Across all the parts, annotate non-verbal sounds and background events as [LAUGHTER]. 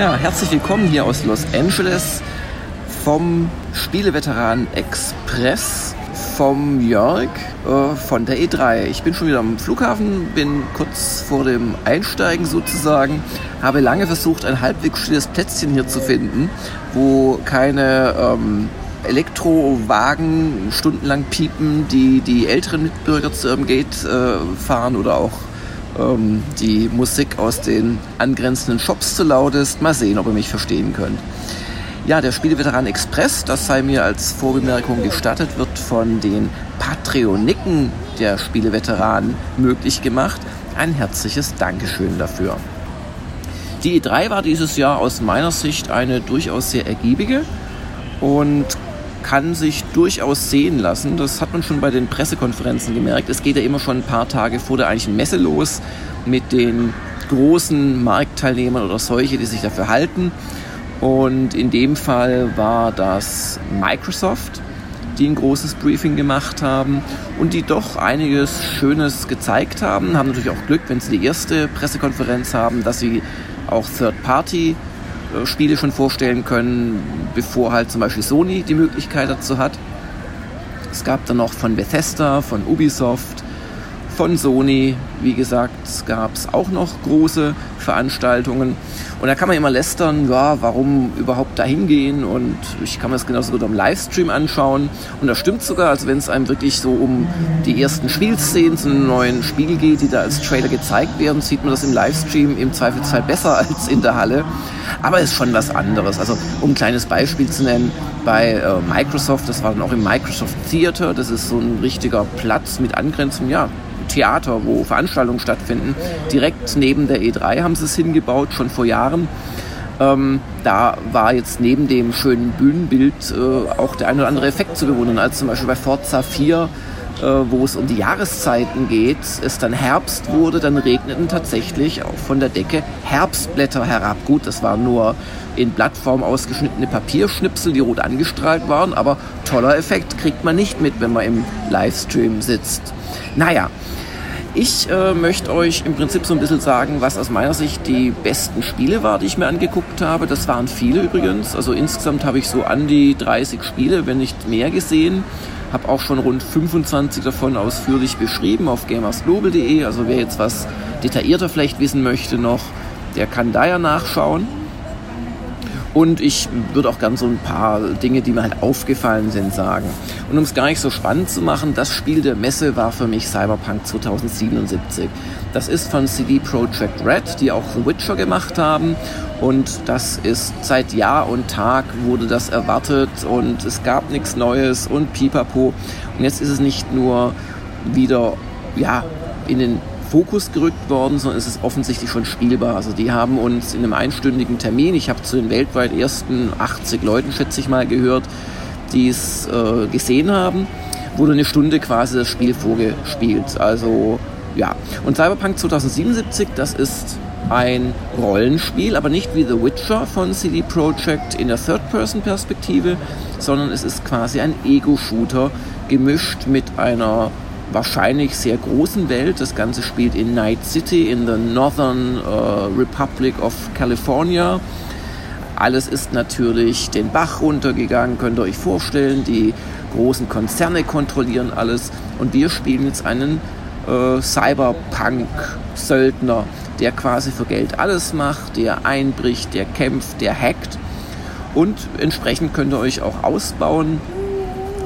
Ja, herzlich willkommen hier aus Los Angeles vom Spieleveteran Express vom Jörg äh, von der E3. Ich bin schon wieder am Flughafen, bin kurz vor dem Einsteigen sozusagen, habe lange versucht, ein halbwegs stilles Plätzchen hier zu finden, wo keine ähm, Elektrowagen stundenlang piepen, die die älteren Mitbürger zu ihrem Gate äh, fahren oder auch ähm, die Musik aus den angrenzenden Shops zu laut ist. Mal sehen, ob ihr mich verstehen könnt. Ja, der Spieleveteran Express, das sei mir als Vorbemerkung gestattet, wird von den Patreoniken der Spieleveteranen möglich gemacht. Ein herzliches Dankeschön dafür. Die E3 war dieses Jahr aus meiner Sicht eine durchaus sehr ergiebige und kann sich durchaus sehen lassen. Das hat man schon bei den Pressekonferenzen gemerkt. Es geht ja immer schon ein paar Tage vor der eigentlichen Messe los mit den großen Marktteilnehmern oder solche, die sich dafür halten. Und in dem Fall war das Microsoft, die ein großes Briefing gemacht haben und die doch einiges Schönes gezeigt haben. Haben natürlich auch Glück, wenn sie die erste Pressekonferenz haben, dass sie auch Third-Party Spiele schon vorstellen können, bevor halt zum Beispiel Sony die Möglichkeit dazu hat. Es gab dann noch von Bethesda, von Ubisoft, von Sony, wie gesagt, gab es auch noch große Veranstaltungen. Und da kann man immer lästern, ja, warum überhaupt da hingehen und ich kann mir das genauso gut am Livestream anschauen. Und das stimmt sogar, also wenn es einem wirklich so um die ersten Spielszenen zu einem neuen Spiel geht, die da als Trailer gezeigt werden, sieht man das im Livestream im Zweifelsfall besser als in der Halle. Aber es ist schon was anderes. Also um ein kleines Beispiel zu nennen, bei äh, Microsoft, das war dann auch im Microsoft Theater, das ist so ein richtiger Platz mit Angrenzung, ja, Theater, wo Veranstaltungen stattfinden. Direkt neben der E3 haben sie es hingebaut, schon vor Jahren. Ähm, da war jetzt neben dem schönen Bühnenbild äh, auch der ein oder andere Effekt zu bewundern, als zum Beispiel bei Forza 4 äh, wo es um die Jahreszeiten geht, es dann Herbst wurde, dann regneten tatsächlich auch von der Decke Herbstblätter herab. Gut, das waren nur in Blattform ausgeschnittene Papierschnipsel, die rot angestrahlt waren, aber toller Effekt kriegt man nicht mit, wenn man im Livestream sitzt. Naja, ich äh, möchte euch im Prinzip so ein bisschen sagen, was aus meiner Sicht die besten Spiele war, die ich mir angeguckt habe. Das waren viele übrigens. Also insgesamt habe ich so an die 30 Spiele, wenn nicht mehr gesehen. Habe auch schon rund 25 davon ausführlich beschrieben auf gamersglobal.de. Also wer jetzt was detaillierter vielleicht wissen möchte noch, der kann da ja nachschauen. Und ich würde auch ganz so ein paar Dinge, die mir halt aufgefallen sind, sagen. Und um es gar nicht so spannend zu machen, das Spiel der Messe war für mich Cyberpunk 2077. Das ist von CD Projekt Red, die auch The Witcher gemacht haben. Und das ist seit Jahr und Tag wurde das erwartet und es gab nichts Neues und pipapo. Und jetzt ist es nicht nur wieder ja, in den Fokus gerückt worden, sondern es ist offensichtlich schon spielbar. Also die haben uns in einem einstündigen Termin, ich habe zu den weltweit ersten 80 Leuten, schätze ich mal, gehört, die es äh, gesehen haben, wurde eine Stunde quasi das Spiel vorgespielt. Also ja, und Cyberpunk 2077, das ist ein Rollenspiel, aber nicht wie The Witcher von CD Projekt in der Third-Person-Perspektive, sondern es ist quasi ein Ego-Shooter gemischt mit einer wahrscheinlich sehr großen Welt. Das Ganze spielt in Night City in the Northern uh, Republic of California. Alles ist natürlich den Bach runtergegangen, könnt ihr euch vorstellen. Die großen Konzerne kontrollieren alles. Und wir spielen jetzt einen äh, Cyberpunk-Söldner, der quasi für Geld alles macht, der einbricht, der kämpft, der hackt. Und entsprechend könnt ihr euch auch ausbauen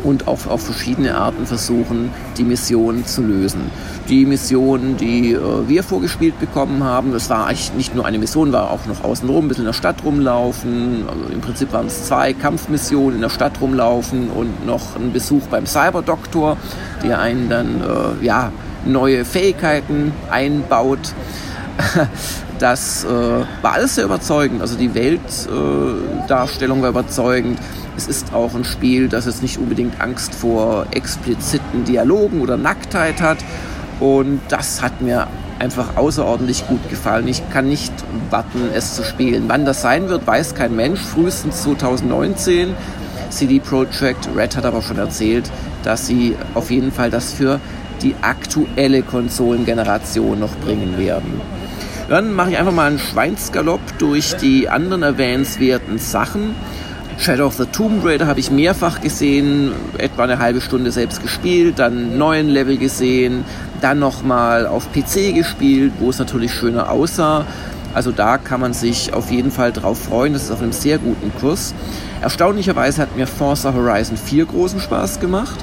und auch auf verschiedene Arten versuchen, die Mission zu lösen. Die Mission, die äh, wir vorgespielt bekommen haben, das war eigentlich nicht nur eine Mission, war auch noch außenrum, ein bisschen in der Stadt rumlaufen. Also Im Prinzip waren es zwei Kampfmissionen in der Stadt rumlaufen und noch ein Besuch beim Cyberdoktor, der einen dann äh, ja, neue Fähigkeiten einbaut. [LAUGHS] Das äh, war alles sehr überzeugend. Also die Weltdarstellung äh, war überzeugend. Es ist auch ein Spiel, das jetzt nicht unbedingt Angst vor expliziten Dialogen oder Nacktheit hat. Und das hat mir einfach außerordentlich gut gefallen. Ich kann nicht warten, es zu spielen. Wann das sein wird, weiß kein Mensch. Frühestens 2019. CD Projekt Red hat aber schon erzählt, dass sie auf jeden Fall das für die aktuelle Konsolengeneration noch bringen werden. Dann mache ich einfach mal einen Schweinsgalopp durch die anderen erwähnenswerten Sachen. Shadow of the Tomb Raider habe ich mehrfach gesehen, etwa eine halbe Stunde selbst gespielt, dann neuen Level gesehen, dann nochmal auf PC gespielt, wo es natürlich schöner aussah. Also da kann man sich auf jeden Fall drauf freuen. Das ist auf einem sehr guten Kurs. Erstaunlicherweise hat mir Forza Horizon 4 großen Spaß gemacht.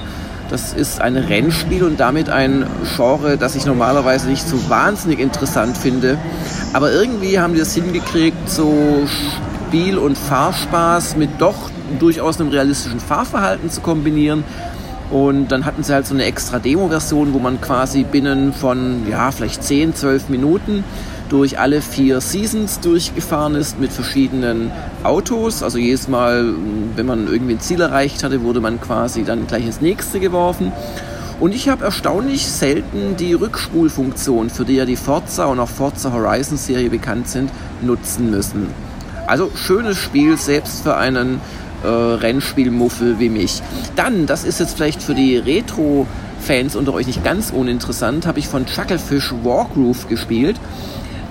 Das ist ein Rennspiel und damit ein Genre, das ich normalerweise nicht so wahnsinnig interessant finde. Aber irgendwie haben die das hingekriegt, so Spiel- und Fahrspaß mit doch durchaus einem realistischen Fahrverhalten zu kombinieren. Und dann hatten sie halt so eine extra Demo-Version, wo man quasi binnen von, ja, vielleicht 10, 12 Minuten durch alle vier Seasons durchgefahren ist mit verschiedenen Autos. Also jedes Mal, wenn man irgendwie ein Ziel erreicht hatte, wurde man quasi dann gleich ins nächste geworfen. Und ich habe erstaunlich selten die Rückspulfunktion, für die ja die Forza und auch Forza Horizon Serie bekannt sind, nutzen müssen. Also schönes Spiel, selbst für einen äh, Rennspielmuffel wie mich. Dann, das ist jetzt vielleicht für die Retro-Fans unter euch nicht ganz uninteressant, habe ich von Chucklefish Wargroove gespielt.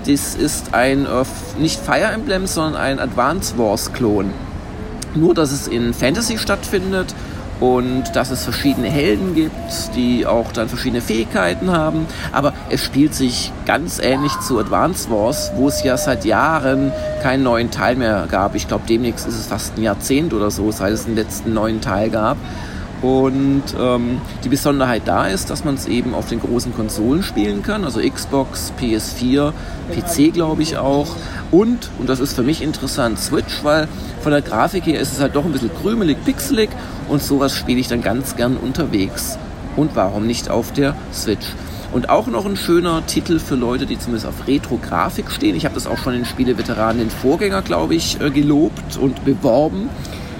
Das ist ein, äh, nicht Fire Emblem, sondern ein Advance Wars Klon. Nur, dass es in Fantasy stattfindet und dass es verschiedene Helden gibt, die auch dann verschiedene Fähigkeiten haben. Aber es spielt sich ganz ähnlich zu Advance Wars, wo es ja seit Jahren keinen neuen Teil mehr gab. Ich glaube, demnächst ist es fast ein Jahrzehnt oder so, seit es den letzten neuen Teil gab. Und ähm, die Besonderheit da ist, dass man es eben auf den großen Konsolen spielen kann, also Xbox, PS4, PC glaube ich auch. Und, und das ist für mich interessant, Switch, weil von der Grafik her ist es halt doch ein bisschen krümelig, pixelig und sowas spiele ich dann ganz gern unterwegs. Und warum nicht auf der Switch? Und auch noch ein schöner Titel für Leute, die zumindest auf Retro-Grafik stehen. Ich habe das auch schon in Spieleveteranen, den Vorgänger, glaube ich, äh, gelobt und beworben.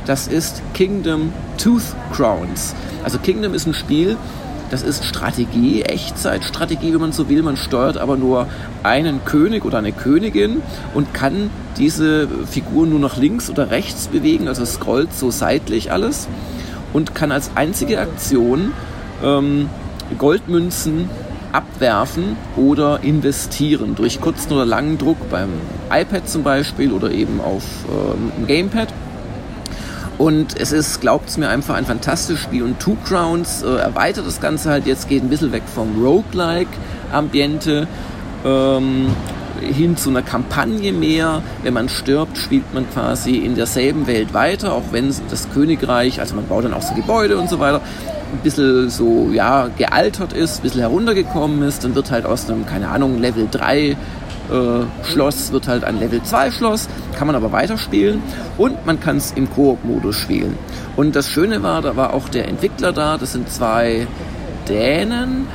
Das ist Kingdom Tooth Crowns. Also Kingdom ist ein Spiel, das ist Strategie, Echtzeitstrategie, wenn man so will. Man steuert aber nur einen König oder eine Königin und kann diese Figur nur nach links oder rechts bewegen, also scrollt so seitlich alles und kann als einzige Aktion ähm, Goldmünzen abwerfen oder investieren durch kurzen oder langen Druck beim iPad zum Beispiel oder eben auf ähm, Gamepad. Und es ist, glaubt es mir, einfach ein fantastisches Spiel. Und Two Crowns äh, erweitert das Ganze halt jetzt, geht ein bisschen weg vom Roguelike-Ambiente ähm, hin zu einer Kampagne mehr. Wenn man stirbt, spielt man quasi in derselben Welt weiter, auch wenn das Königreich, also man baut dann auch so Gebäude und so weiter, ein bisschen so, ja, gealtert ist, ein bisschen heruntergekommen ist, dann wird halt aus einem, keine Ahnung, Level 3 äh, Schloss wird halt ein Level 2 Schloss, kann man aber weiterspielen und man kann es im Koop-Modus spielen. Und das Schöne war, da war auch der Entwickler da, das sind zwei Dänen,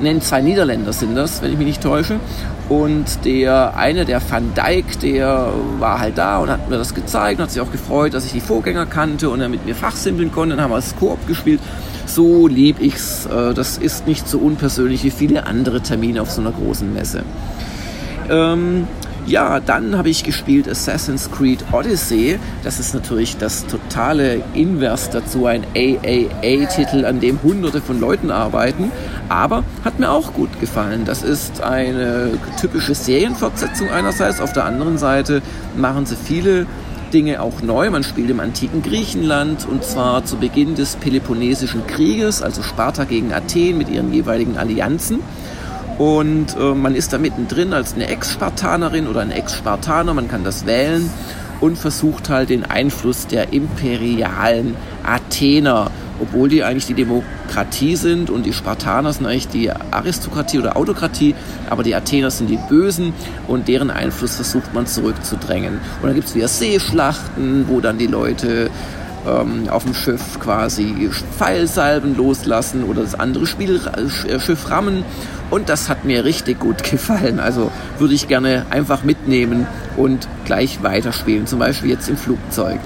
nennen zwei Niederländer sind das, wenn ich mich nicht täusche. Und der eine, der Van Dijk, der war halt da und hat mir das gezeigt und hat sich auch gefreut, dass ich die Vorgänger kannte und er mit mir fachsimpeln konnte. Dann haben wir das Koop gespielt. So lieb ich's. Äh, das ist nicht so unpersönlich wie viele andere Termine auf so einer großen Messe. Ähm, ja, dann habe ich gespielt Assassin's Creed Odyssey. Das ist natürlich das totale Invers dazu, ein AAA-Titel, an dem hunderte von Leuten arbeiten. Aber hat mir auch gut gefallen. Das ist eine typische Serienfortsetzung einerseits. Auf der anderen Seite machen sie viele Dinge auch neu. Man spielt im antiken Griechenland und zwar zu Beginn des Peloponnesischen Krieges, also Sparta gegen Athen mit ihren jeweiligen Allianzen. Und äh, man ist da mittendrin als eine Ex-Spartanerin oder ein Ex-Spartaner, man kann das wählen und versucht halt den Einfluss der imperialen Athener, obwohl die eigentlich die Demokratie sind und die Spartaner sind eigentlich die Aristokratie oder Autokratie, aber die Athener sind die Bösen und deren Einfluss versucht man zurückzudrängen. Und dann gibt es wieder Seeschlachten, wo dann die Leute ähm, auf dem Schiff quasi Pfeilsalben loslassen oder das andere Spiel, äh, Schiff rammen. Und das hat mir richtig gut gefallen. Also würde ich gerne einfach mitnehmen und gleich weiterspielen. Zum Beispiel jetzt im Flugzeug.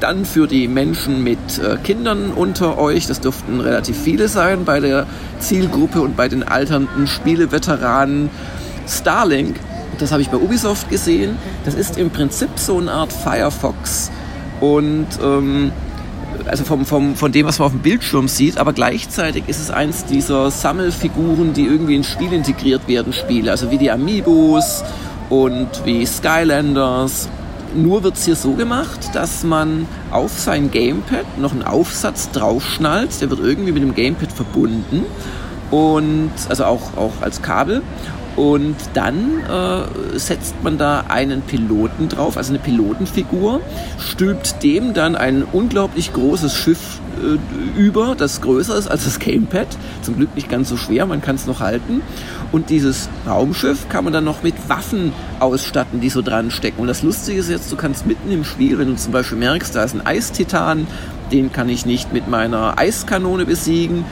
Dann für die Menschen mit äh, Kindern unter euch, das dürften relativ viele sein bei der Zielgruppe und bei den alternden Spieleveteranen, Starlink. Das habe ich bei Ubisoft gesehen. Das ist im Prinzip so eine Art Firefox und ähm, also vom, vom, von dem, was man auf dem Bildschirm sieht, aber gleichzeitig ist es eins dieser Sammelfiguren, die irgendwie ins Spiel integriert werden, Spiele, also wie die Amiibos und wie Skylanders. Nur wird es hier so gemacht, dass man auf sein Gamepad noch einen Aufsatz draufschnallt, der wird irgendwie mit dem Gamepad verbunden. Und also auch, auch als Kabel und dann äh, setzt man da einen Piloten drauf, also eine Pilotenfigur, stülpt dem dann ein unglaublich großes Schiff äh, über, das größer ist als das Gamepad. Zum Glück nicht ganz so schwer, man kann es noch halten. Und dieses Raumschiff kann man dann noch mit Waffen ausstatten, die so dran stecken. Und das Lustige ist jetzt, du kannst mitten im Spiel, wenn du zum Beispiel merkst, da ist ein Eistitan, den kann ich nicht mit meiner Eiskanone besiegen,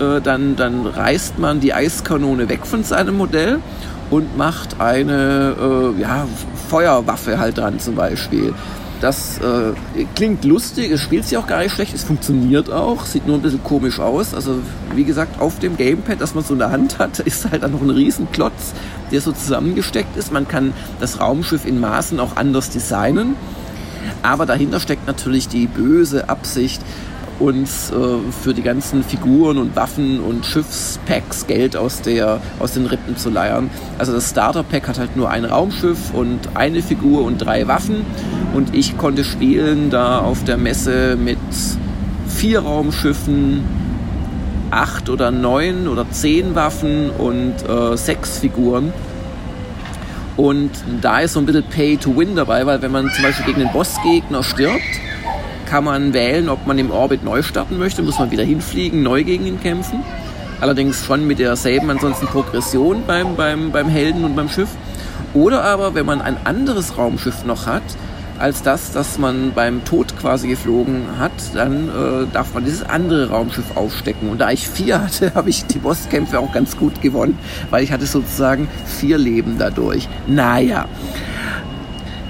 äh, dann, dann reißt man die Eiskanone weg von seinem Modell und macht eine äh, ja, Feuerwaffe halt dran zum Beispiel. Das äh, klingt lustig, es spielt sich auch gar nicht schlecht, es funktioniert auch, sieht nur ein bisschen komisch aus. Also wie gesagt, auf dem Gamepad, das man so in der Hand hat, [LAUGHS] ist halt dann noch ein Riesenklotz, der so zusammengesteckt ist. Man kann das Raumschiff in Maßen auch anders designen. Aber dahinter steckt natürlich die böse Absicht, uns äh, für die ganzen Figuren und Waffen und Schiffspacks Geld aus, der, aus den Rippen zu leiern. Also das Starter-Pack hat halt nur ein Raumschiff und eine Figur und drei Waffen. Und ich konnte spielen da auf der Messe mit vier Raumschiffen, acht oder neun oder zehn Waffen und äh, sechs Figuren. Und da ist so ein bisschen Pay to Win dabei, weil wenn man zum Beispiel gegen den Bossgegner stirbt, kann man wählen, ob man im Orbit neu starten möchte, muss man wieder hinfliegen, neu gegen ihn kämpfen. Allerdings schon mit derselben ansonsten Progression beim, beim, beim Helden und beim Schiff. Oder aber, wenn man ein anderes Raumschiff noch hat, als das, das man beim Tod quasi geflogen hat, dann äh, darf man dieses andere Raumschiff aufstecken. Und da ich vier hatte, [LAUGHS] habe ich die Bosskämpfe auch ganz gut gewonnen, weil ich hatte sozusagen vier Leben dadurch. Naja.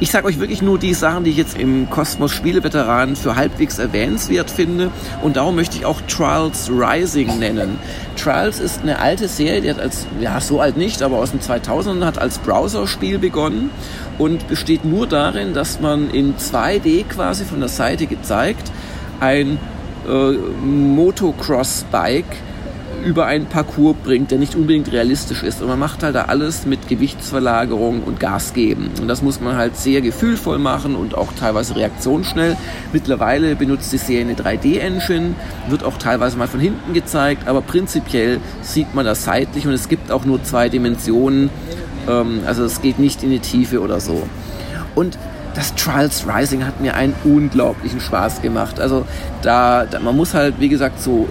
Ich sage euch wirklich nur die Sachen, die ich jetzt im Kosmos Spieleveteranen für halbwegs erwähnenswert finde. Und darum möchte ich auch Trials Rising nennen. Trials ist eine alte Serie, die hat als, ja, so alt nicht, aber aus den 2000ern hat als Browser-Spiel begonnen und besteht nur darin, dass man in 2D quasi von der Seite gezeigt ein äh, Motocross-Bike über einen Parcours bringt, der nicht unbedingt realistisch ist. Und man macht halt da alles mit Gewichtsverlagerung und Gas geben. Und das muss man halt sehr gefühlvoll machen und auch teilweise reaktionsschnell. Mittlerweile benutzt die Serie eine 3D-Engine, wird auch teilweise mal von hinten gezeigt, aber prinzipiell sieht man das seitlich und es gibt auch nur zwei Dimensionen. Ähm, also es geht nicht in die Tiefe oder so. Und das Trials Rising hat mir einen unglaublichen Spaß gemacht. Also da, da, man muss halt, wie gesagt, so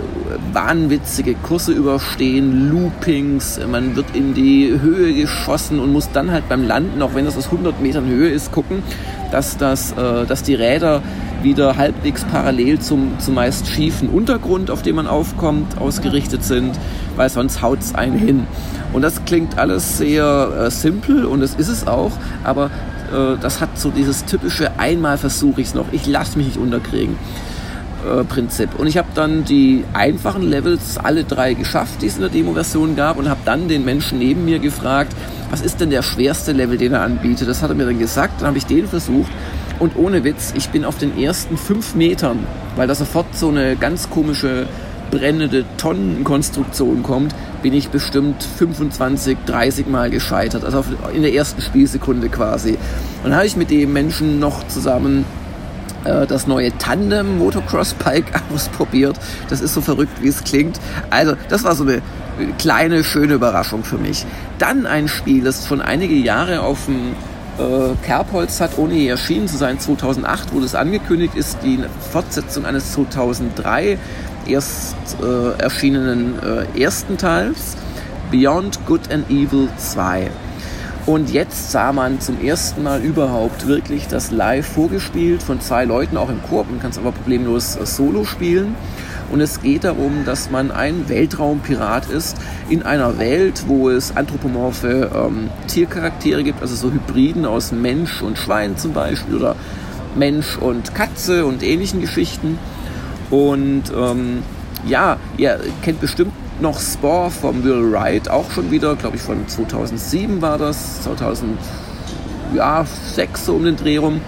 wahnwitzige Kurse überstehen, Loopings, man wird in die Höhe geschossen und muss dann halt beim Landen, auch wenn das aus 100 Metern Höhe ist, gucken, dass, das, äh, dass die Räder wieder halbwegs parallel zum zumeist schiefen Untergrund, auf dem man aufkommt, ausgerichtet sind, weil sonst haut es einen hin. Und das klingt alles sehr äh, simpel und das ist es auch, aber äh, das hat so dieses typische einmal versuche ich es noch, ich lasse mich nicht unterkriegen. Äh, Prinzip. Und ich habe dann die einfachen Levels alle drei geschafft, die es in der Demo-Version gab und habe dann den Menschen neben mir gefragt, was ist denn der schwerste Level, den er anbietet. Das hat er mir dann gesagt, dann habe ich den versucht und ohne Witz, ich bin auf den ersten fünf Metern, weil da sofort so eine ganz komische brennende Tonnenkonstruktion kommt, bin ich bestimmt 25, 30 Mal gescheitert. Also in der ersten Spielsekunde quasi. Und dann habe ich mit dem Menschen noch zusammen äh, das neue Tandem Motocross Bike [LAUGHS] ausprobiert. Das ist so verrückt, wie es klingt. Also, das war so eine kleine, schöne Überraschung für mich. Dann ein Spiel, das schon einige Jahre auf dem äh, Kerbholz hat, ohne je erschienen zu sein. 2008 wurde es angekündigt, ist die Fortsetzung eines 2003 erst äh, erschienenen äh, ersten Teils, Beyond Good and Evil 2. Und jetzt sah man zum ersten Mal überhaupt wirklich das live vorgespielt von zwei Leuten, auch im Koop. Man kann es aber problemlos äh, solo spielen. Und es geht darum, dass man ein Weltraumpirat ist in einer Welt, wo es anthropomorphe ähm, Tiercharaktere gibt, also so Hybriden aus Mensch und Schwein zum Beispiel oder Mensch und Katze und ähnlichen Geschichten. Und ähm, ja, ihr kennt bestimmt noch Spore vom Will Wright, auch schon wieder, glaube ich von 2007 war das, 2006 so um den Dreh rum.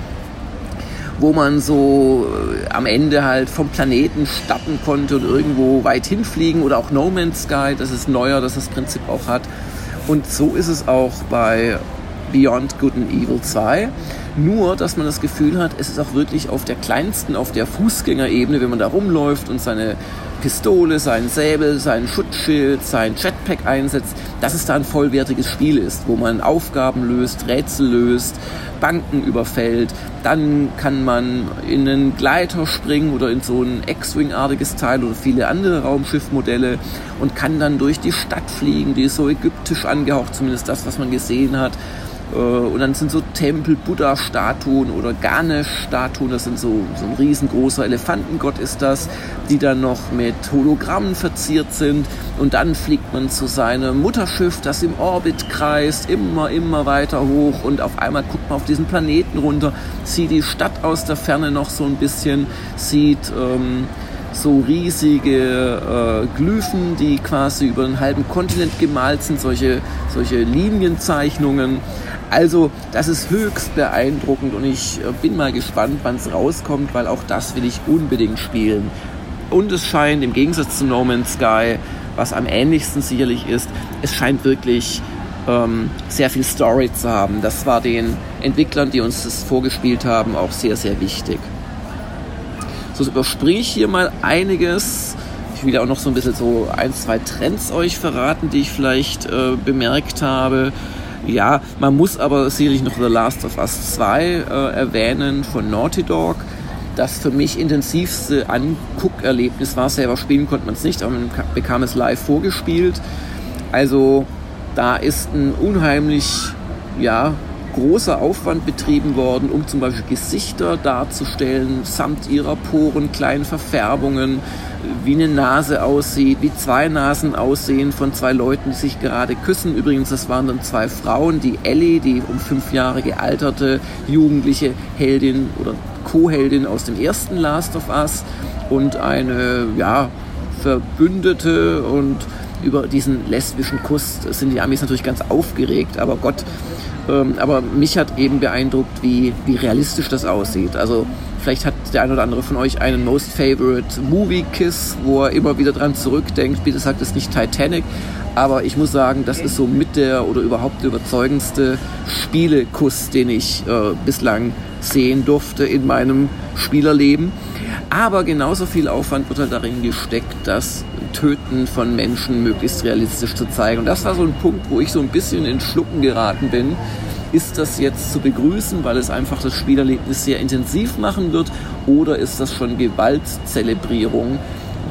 wo man so äh, am Ende halt vom Planeten starten konnte und irgendwo weit hinfliegen oder auch No Man's Sky, das ist neuer, das das Prinzip auch hat. Und so ist es auch bei Beyond Good and Evil 2. Nur, dass man das Gefühl hat, es ist auch wirklich auf der kleinsten, auf der Fußgängerebene, wenn man da rumläuft und seine Pistole, sein Säbel, sein Schutzschild, sein Jetpack einsetzt, dass es da ein vollwertiges Spiel ist, wo man Aufgaben löst, Rätsel löst, Banken überfällt. Dann kann man in einen Gleiter springen oder in so ein X-Wing-artiges Teil oder viele andere Raumschiffmodelle und kann dann durch die Stadt fliegen. Die ist so ägyptisch angehaucht, zumindest das, was man gesehen hat. Äh, und dann sind so Tempel, Buddha-Statuen oder Ganesh-Statuen, das sind so, so ein riesengroßer Elefantengott ist das, die dann noch mit Hologrammen verziert sind. Und dann fliegt man zu seinem Mutterschiff, das im Orbit kreist, immer, immer weiter hoch. Und auf einmal guckt man auf diesen Planeten runter, sieht die Stadt aus der Ferne noch so ein bisschen, sieht... Ähm, so riesige äh, Glyphen, die quasi über einen halben Kontinent gemalt sind, solche, solche Linienzeichnungen. Also das ist höchst beeindruckend und ich äh, bin mal gespannt, wann es rauskommt, weil auch das will ich unbedingt spielen. Und es scheint im Gegensatz zu No Man's Sky, was am ähnlichsten sicherlich ist, es scheint wirklich ähm, sehr viel Story zu haben. Das war den Entwicklern, die uns das vorgespielt haben, auch sehr, sehr wichtig. So überspringe ich hier mal einiges. Ich will ja auch noch so ein bisschen so ein, zwei Trends euch verraten, die ich vielleicht äh, bemerkt habe. Ja, man muss aber sicherlich noch The Last of Us 2 äh, erwähnen von Naughty Dog. Das für mich intensivste Anguckerlebnis war, selber spielen konnte man es nicht, aber man bekam es live vorgespielt. Also da ist ein unheimlich ja, großer Aufwand betrieben worden, um zum Beispiel Gesichter darzustellen, samt ihrer Poren, kleinen Verfärbungen, wie eine Nase aussieht, wie zwei Nasen aussehen von zwei Leuten, die sich gerade küssen. Übrigens, das waren dann zwei Frauen, die Ellie, die um fünf Jahre gealterte jugendliche Heldin oder Co-Heldin aus dem ersten Last of Us und eine, ja, Verbündete und über diesen lesbischen Kuss sind die Amis natürlich ganz aufgeregt, aber Gott, ähm, aber mich hat eben beeindruckt, wie, wie realistisch das aussieht. Also vielleicht hat der ein oder andere von euch einen Most Favorite Movie Kiss, wo er immer wieder dran zurückdenkt. Bitte sagt es nicht Titanic, aber ich muss sagen, das ist so mit der oder überhaupt der überzeugendste Spielekuss, den ich äh, bislang sehen durfte in meinem Spielerleben. Aber genauso viel Aufwand wird halt darin gesteckt, das Töten von Menschen möglichst realistisch zu zeigen. Und das war so ein Punkt, wo ich so ein bisschen in Schlucken geraten bin. Ist das jetzt zu begrüßen, weil es einfach das Spielerlebnis sehr intensiv machen wird? Oder ist das schon Gewaltzelebrierung?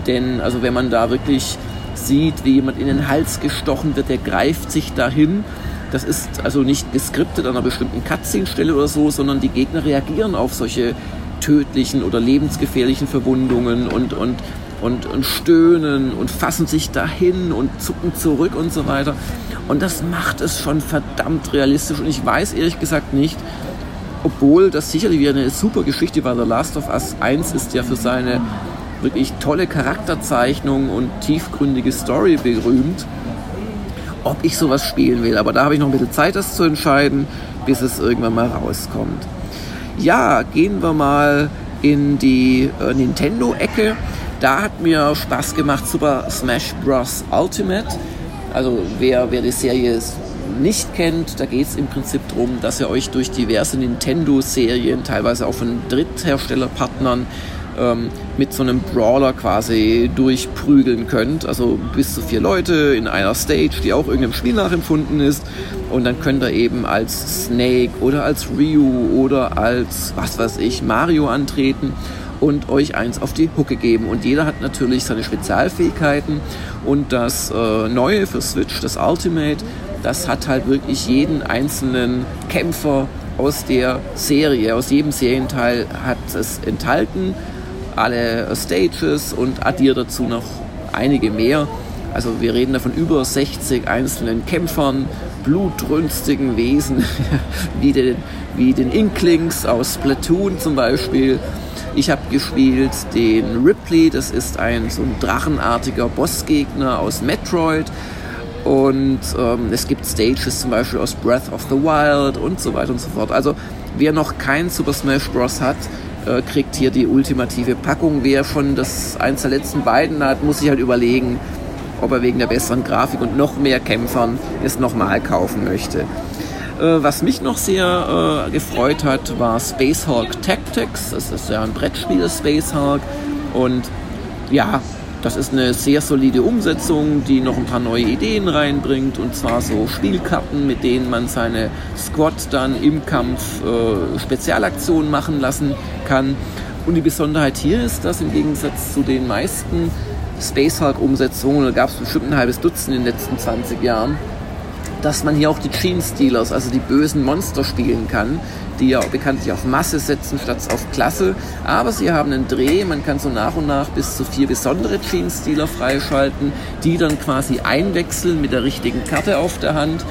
Denn also wenn man da wirklich sieht, wie jemand in den Hals gestochen wird, der greift sich dahin. Das ist also nicht geskriptet an einer bestimmten Cutscene-Stelle oder so, sondern die Gegner reagieren auf solche tödlichen oder lebensgefährlichen Verwundungen und, und, und, und stöhnen und fassen sich dahin und zucken zurück und so weiter. Und das macht es schon verdammt realistisch. Und ich weiß ehrlich gesagt nicht, obwohl das sicherlich wieder eine super Geschichte war. The Last of Us 1 ist ja für seine wirklich tolle Charakterzeichnung und tiefgründige Story berühmt, ob ich sowas spielen will. Aber da habe ich noch ein bisschen Zeit, das zu entscheiden, bis es irgendwann mal rauskommt. Ja, gehen wir mal in die äh, Nintendo-Ecke. Da hat mir Spaß gemacht Super Smash Bros. Ultimate. Also wer, wer die Serie nicht kennt, da geht es im Prinzip darum, dass ihr euch durch diverse Nintendo-Serien, teilweise auch von Drittherstellerpartnern, ähm, mit so einem Brawler quasi durchprügeln könnt. Also bis zu vier Leute in einer Stage, die auch irgendeinem Spiel nachempfunden ist. Und dann könnt ihr eben als Snake oder als Ryu oder als, was weiß ich, Mario antreten und euch eins auf die Hucke geben. Und jeder hat natürlich seine Spezialfähigkeiten. Und das äh, Neue für Switch, das Ultimate, das hat halt wirklich jeden einzelnen Kämpfer aus der Serie, aus jedem Serienteil hat es enthalten alle Stages und addiere dazu noch einige mehr. Also wir reden da von über 60 einzelnen Kämpfern, blutrünstigen Wesen, [LAUGHS] wie den, wie den Inklings aus Splatoon zum Beispiel. Ich habe gespielt den Ripley, das ist ein so ein drachenartiger Bossgegner aus Metroid. Und ähm, es gibt Stages zum Beispiel aus Breath of the Wild und so weiter und so fort. Also wer noch kein Super Smash Bros. hat, äh, kriegt hier die ultimative Packung. Wer schon das eins der letzten beiden hat, muss sich halt überlegen, ob er wegen der besseren Grafik und noch mehr Kämpfern es nochmal kaufen möchte. Äh, was mich noch sehr äh, gefreut hat, war Space Hulk Tactics. Das ist ja ein Brettspiel, Space Hulk. Und ja, das ist eine sehr solide Umsetzung, die noch ein paar neue Ideen reinbringt. Und zwar so Spielkarten, mit denen man seine Squad dann im Kampf äh, Spezialaktionen machen lassen kann. Und die Besonderheit hier ist, dass im Gegensatz zu den meisten Space Hulk-Umsetzungen, da gab es bestimmt ein halbes Dutzend in den letzten 20 Jahren, dass man hier auch die Gene Stealers, also die bösen Monster spielen kann, die ja bekanntlich auf Masse setzen statt auf Klasse. Aber sie haben einen Dreh, man kann so nach und nach bis zu vier besondere Gene Stealer freischalten, die dann quasi einwechseln mit der richtigen Karte auf der Hand.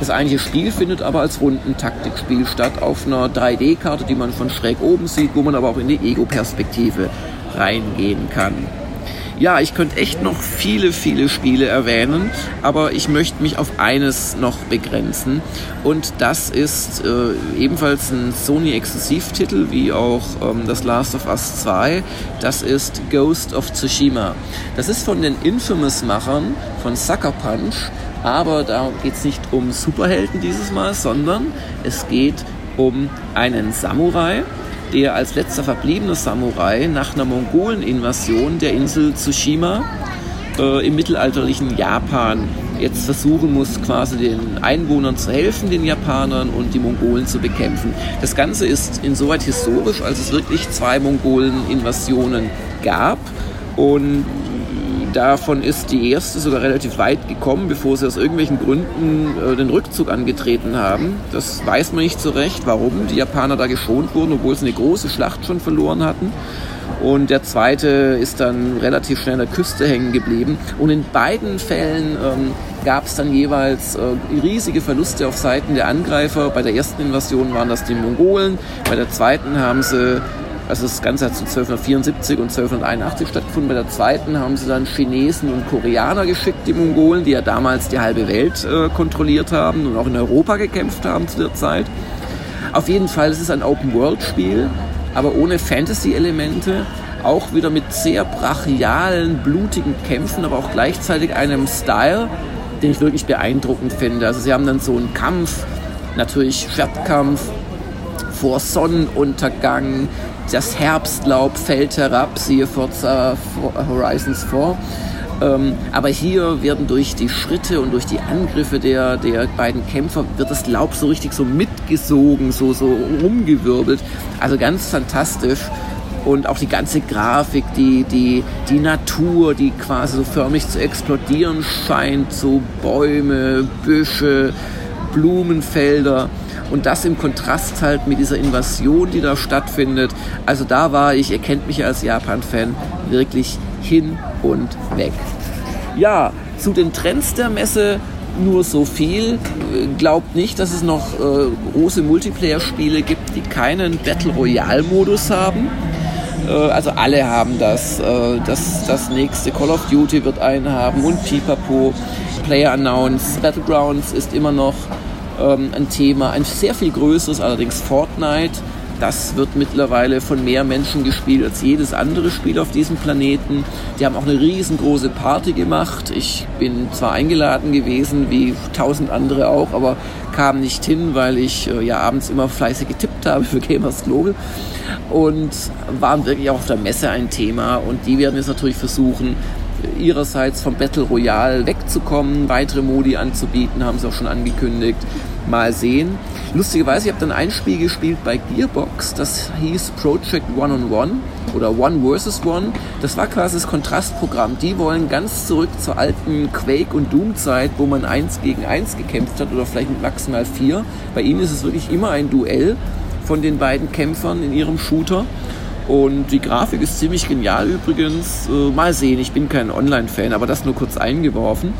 Das eigentliche Spiel findet aber als Rundentaktikspiel statt auf einer 3D-Karte, die man von schräg oben sieht, wo man aber auch in die Ego-Perspektive reingehen kann. Ja, ich könnte echt noch viele, viele Spiele erwähnen, aber ich möchte mich auf eines noch begrenzen. Und das ist äh, ebenfalls ein Sony-Exklusivtitel, wie auch ähm, das Last of Us 2. Das ist Ghost of Tsushima. Das ist von den Infamous-Machern von Sucker Punch, aber da geht es nicht um Superhelden dieses Mal, sondern es geht um einen Samurai, der als letzter verbliebener Samurai nach einer Mongolen-Invasion der Insel Tsushima äh, im mittelalterlichen Japan jetzt versuchen muss, quasi den Einwohnern zu helfen, den Japanern und die Mongolen zu bekämpfen. Das Ganze ist insoweit historisch, als es wirklich zwei Mongolen-Invasionen gab und Davon ist die erste sogar relativ weit gekommen, bevor sie aus irgendwelchen Gründen äh, den Rückzug angetreten haben. Das weiß man nicht so recht, warum die Japaner da geschont wurden, obwohl sie eine große Schlacht schon verloren hatten. Und der zweite ist dann relativ schnell an der Küste hängen geblieben. Und in beiden Fällen ähm, gab es dann jeweils äh, riesige Verluste auf Seiten der Angreifer. Bei der ersten Invasion waren das die Mongolen, bei der zweiten haben sie also das Ganze hat zu 1274 und 1281 stattgefunden. Bei der zweiten haben sie dann Chinesen und Koreaner geschickt, die Mongolen, die ja damals die halbe Welt äh, kontrolliert haben und auch in Europa gekämpft haben zu der Zeit. Auf jeden Fall, es ist ein Open-World-Spiel, aber ohne Fantasy-Elemente. Auch wieder mit sehr brachialen, blutigen Kämpfen, aber auch gleichzeitig einem Style, den ich wirklich beeindruckend finde. Also sie haben dann so einen Kampf, natürlich Schwertkampf, vor Sonnenuntergang, das Herbstlaub fällt herab, siehe Forza Horizons 4. Ähm, aber hier werden durch die Schritte und durch die Angriffe der, der beiden Kämpfer wird das Laub so richtig so mitgesogen, so, so rumgewirbelt. Also ganz fantastisch. Und auch die ganze Grafik, die, die, die Natur, die quasi so förmlich zu explodieren scheint, so Bäume, Büsche, Blumenfelder. Und das im Kontrast halt mit dieser Invasion, die da stattfindet. Also da war ich, ihr kennt mich als Japan-Fan, wirklich hin und weg. Ja, zu den Trends der Messe nur so viel. Glaubt nicht, dass es noch äh, große Multiplayer-Spiele gibt, die keinen Battle Royale-Modus haben. Äh, also alle haben das. Äh, das. Das nächste Call of Duty wird einen haben und Pipapo. Player Announce. Battlegrounds ist immer noch ähm, ein Thema, ein sehr viel größeres, allerdings Fortnite. Das wird mittlerweile von mehr Menschen gespielt als jedes andere Spiel auf diesem Planeten. Die haben auch eine riesengroße Party gemacht. Ich bin zwar eingeladen gewesen, wie tausend andere auch, aber kam nicht hin, weil ich äh, ja abends immer fleißig getippt habe für Gamers Global und waren wirklich auch auf der Messe ein Thema und die werden jetzt natürlich versuchen, ihrerseits vom Battle Royale wegzukommen, weitere Modi anzubieten, haben sie auch schon angekündigt. Mal sehen. Lustigerweise, ich habe dann ein Spiel gespielt bei Gearbox, das hieß Project One on One oder One vs. One. Das war quasi das Kontrastprogramm. Die wollen ganz zurück zur alten Quake- und Doom-Zeit, wo man eins gegen eins gekämpft hat oder vielleicht mit maximal vier. Bei ihnen ist es wirklich immer ein Duell von den beiden Kämpfern in ihrem Shooter. Und die Grafik ist ziemlich genial übrigens. Äh, mal sehen, ich bin kein Online-Fan, aber das nur kurz eingeworfen.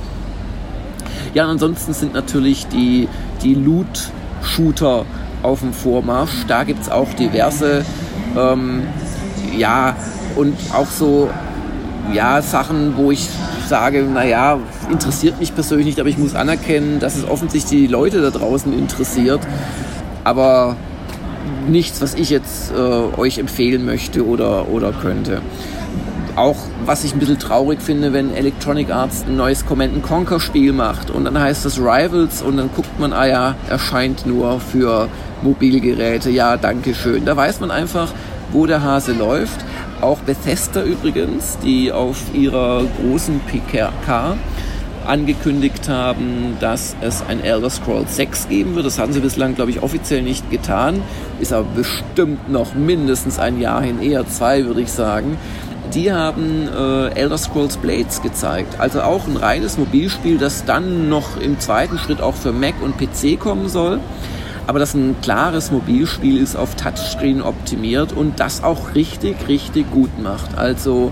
Ja, und ansonsten sind natürlich die, die Loot-Shooter auf dem Vormarsch. Da gibt es auch diverse, ähm, ja, und auch so, ja, Sachen, wo ich sage, naja, interessiert mich persönlich nicht, aber ich muss anerkennen, dass es offensichtlich die Leute da draußen interessiert. Aber nichts, was ich jetzt äh, euch empfehlen möchte oder, oder könnte. Auch was ich ein bisschen traurig finde, wenn Electronic Arts ein neues Command Conquer Spiel macht und dann heißt das Rivals und dann guckt man, ah ja, erscheint nur für Mobilgeräte. Ja, danke schön. Da weiß man einfach, wo der Hase läuft. Auch Bethesda übrigens, die auf ihrer großen PKK angekündigt haben, dass es ein Elder Scrolls 6 geben wird. Das haben sie bislang, glaube ich, offiziell nicht getan. Ist aber bestimmt noch mindestens ein Jahr hin, eher zwei, würde ich sagen. Die haben äh, Elder Scrolls Blades gezeigt. Also auch ein reines Mobilspiel, das dann noch im zweiten Schritt auch für Mac und PC kommen soll aber das ein klares Mobilspiel ist, auf Touchscreen optimiert und das auch richtig, richtig gut macht. Also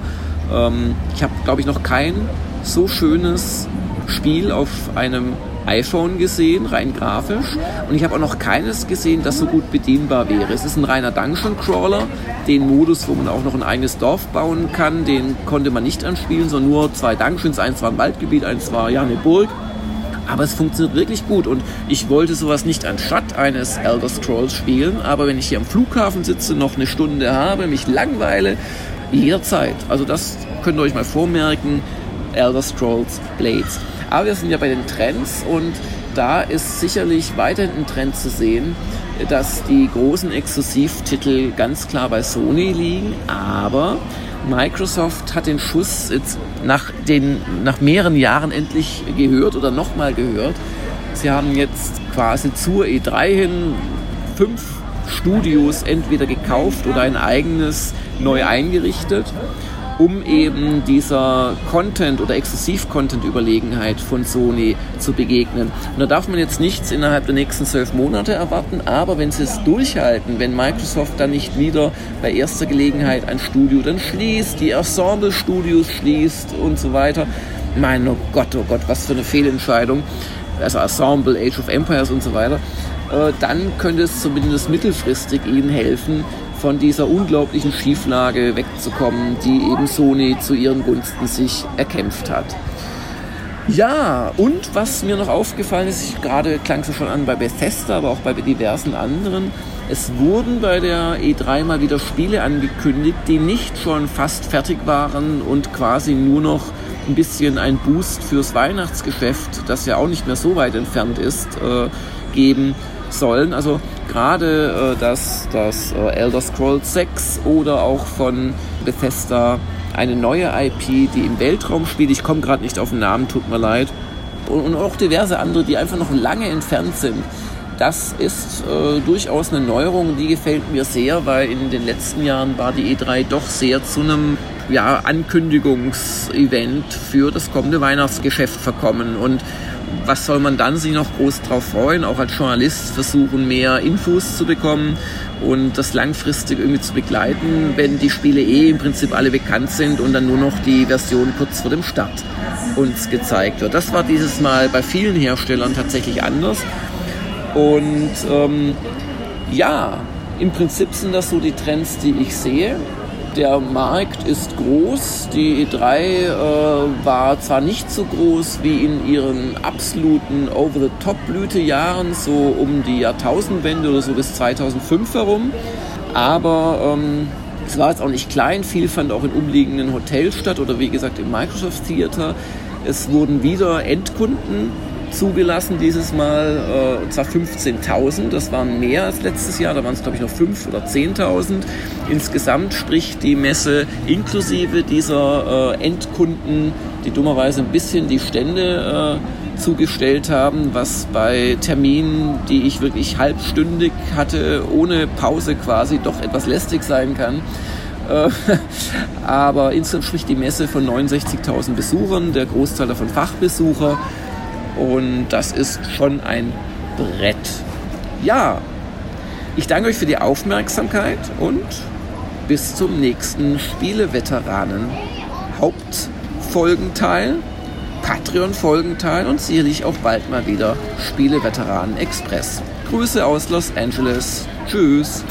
ähm, ich habe, glaube ich, noch kein so schönes Spiel auf einem iPhone gesehen, rein grafisch. Und ich habe auch noch keines gesehen, das so gut bedienbar wäre. Es ist ein reiner Dungeon Crawler. Den Modus, wo man auch noch ein eigenes Dorf bauen kann, den konnte man nicht anspielen, sondern nur zwei Dungeons. Eins war ein Waldgebiet, eins war ja eine Burg. Aber es funktioniert wirklich gut und ich wollte sowas nicht anstatt eines Elder Scrolls spielen, aber wenn ich hier am Flughafen sitze, noch eine Stunde habe, mich langweile, jederzeit. Also das könnt ihr euch mal vormerken, Elder Scrolls Blades. Aber wir sind ja bei den Trends und da ist sicherlich weiterhin ein Trend zu sehen, dass die großen Exklusivtitel ganz klar bei Sony liegen, aber Microsoft hat den Schuss jetzt nach, den, nach mehreren Jahren endlich gehört oder nochmal gehört. Sie haben jetzt quasi zur E3 hin fünf Studios entweder gekauft oder ein eigenes neu eingerichtet um eben dieser Content- oder Exklusiv-Content-Überlegenheit von Sony zu begegnen. Und da darf man jetzt nichts innerhalb der nächsten zwölf Monate erwarten, aber wenn sie es durchhalten, wenn Microsoft dann nicht wieder bei erster Gelegenheit ein Studio dann schließt, die Ensemble-Studios schließt und so weiter, mein oh Gott, oh Gott, was für eine Fehlentscheidung, also Ensemble, Age of Empires und so weiter, äh, dann könnte es zumindest mittelfristig ihnen helfen, von dieser unglaublichen Schieflage wegzukommen, die eben Sony zu ihren Gunsten sich erkämpft hat. Ja, und was mir noch aufgefallen ist, ich gerade klang es schon an bei Bethesda, aber auch bei diversen anderen, es wurden bei der E3 mal wieder Spiele angekündigt, die nicht schon fast fertig waren und quasi nur noch ein bisschen ein Boost fürs Weihnachtsgeschäft, das ja auch nicht mehr so weit entfernt ist, äh, geben sollen. Also gerade äh, das, das äh, Elder Scrolls 6 oder auch von Bethesda eine neue IP, die im Weltraum spielt. Ich komme gerade nicht auf den Namen, tut mir leid. Und, und, auch diverse andere, die einfach noch lange entfernt sind. Das ist äh, durchaus eine Neuerung, die gefällt mir sehr, weil in den letzten Jahren war die E3 doch sehr zu einem ja, Ankündigungsevent für das kommende Weihnachtsgeschäft verkommen. Und was soll man dann sich noch groß drauf freuen? Auch als Journalist versuchen, mehr Infos zu bekommen und das langfristig irgendwie zu begleiten, wenn die Spiele eh im Prinzip alle bekannt sind und dann nur noch die Version kurz vor dem Start uns gezeigt wird. Das war dieses Mal bei vielen Herstellern tatsächlich anders. Und ähm, ja, im Prinzip sind das so die Trends, die ich sehe. Der Markt ist groß. Die E3 äh, war zwar nicht so groß wie in ihren absoluten Over-the-Top-Blütejahren, so um die Jahrtausendwende oder so bis 2005 herum, aber ähm, es war jetzt auch nicht klein. Viel fand auch in umliegenden Hotels statt oder wie gesagt im Microsoft Theater. Es wurden wieder Endkunden zugelassen dieses Mal, äh, und zwar 15.000. Das waren mehr als letztes Jahr, da waren es glaube ich noch 5.000 oder 10.000. Insgesamt spricht die Messe inklusive dieser äh, Endkunden, die dummerweise ein bisschen die Stände äh, zugestellt haben, was bei Terminen, die ich wirklich halbstündig hatte, ohne Pause quasi, doch etwas lästig sein kann. Äh, [LAUGHS] aber insgesamt spricht die Messe von 69.000 Besuchern, der Großteil davon Fachbesucher. Und das ist schon ein Brett. Ja, ich danke euch für die Aufmerksamkeit und bis zum nächsten Spieleveteranen Hauptfolgenteil, Patreon-Folgenteil und sicherlich auch bald mal wieder Spieleveteranen Express. Grüße aus Los Angeles. Tschüss.